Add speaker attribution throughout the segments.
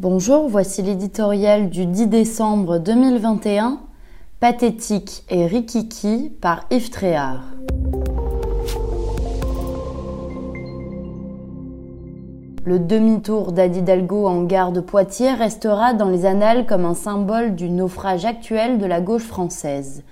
Speaker 1: Bonjour, voici l'éditorial du 10 décembre 2021, Pathétique et Rikiki par Yves Tréhard. Le demi-tour d'Adidalgo en gare de Poitiers restera dans les annales comme un symbole du naufrage actuel de la gauche française.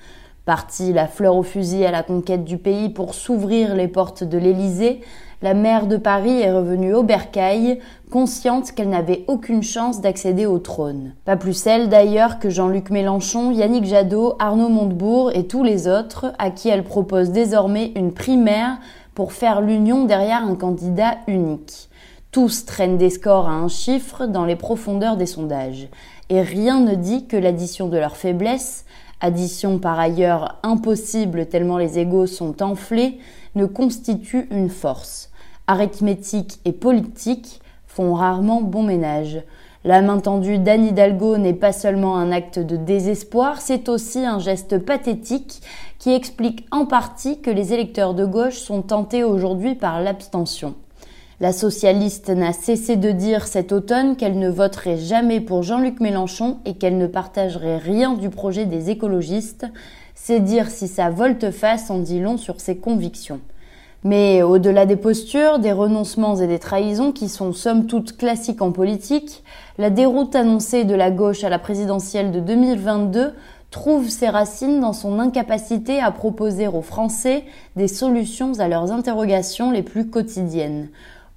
Speaker 1: Partie la fleur au fusil à la conquête du pays pour s'ouvrir les portes de l'Élysée, la maire de Paris est revenue au bercail, consciente qu'elle n'avait aucune chance d'accéder au trône. Pas plus celle d'ailleurs que Jean-Luc Mélenchon, Yannick Jadot, Arnaud Montebourg et tous les autres, à qui elle propose désormais une primaire pour faire l'union derrière un candidat unique. Tous traînent des scores à un chiffre dans les profondeurs des sondages. Et rien ne dit que l'addition de leurs faiblesses addition par ailleurs impossible tellement les égaux sont enflés, ne constitue une force. Arithmétique et politique font rarement bon ménage. La main tendue d'Anne Hidalgo n'est pas seulement un acte de désespoir, c'est aussi un geste pathétique qui explique en partie que les électeurs de gauche sont tentés aujourd'hui par l'abstention. La socialiste n'a cessé de dire cet automne qu'elle ne voterait jamais pour Jean-Luc Mélenchon et qu'elle ne partagerait rien du projet des écologistes. C'est dire si sa volte-face en dit long sur ses convictions. Mais au-delà des postures, des renoncements et des trahisons qui sont somme toute classiques en politique, la déroute annoncée de la gauche à la présidentielle de 2022 trouve ses racines dans son incapacité à proposer aux Français des solutions à leurs interrogations les plus quotidiennes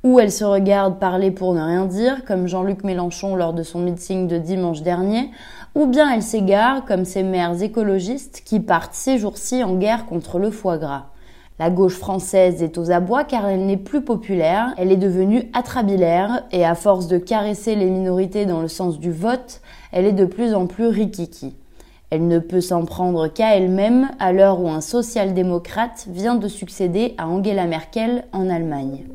Speaker 1: ou elle se regarde parler pour ne rien dire, comme Jean-Luc Mélenchon lors de son meeting de dimanche dernier, ou bien elle s'égare, comme ces mères écologistes qui partent ces jours-ci en guerre contre le foie gras. La gauche française est aux abois car elle n'est plus populaire, elle est devenue atrabilaire et à force de caresser les minorités dans le sens du vote, elle est de plus en plus rikiki. Elle ne peut s'en prendre qu'à elle-même à l'heure où un social-démocrate vient de succéder à Angela Merkel en Allemagne.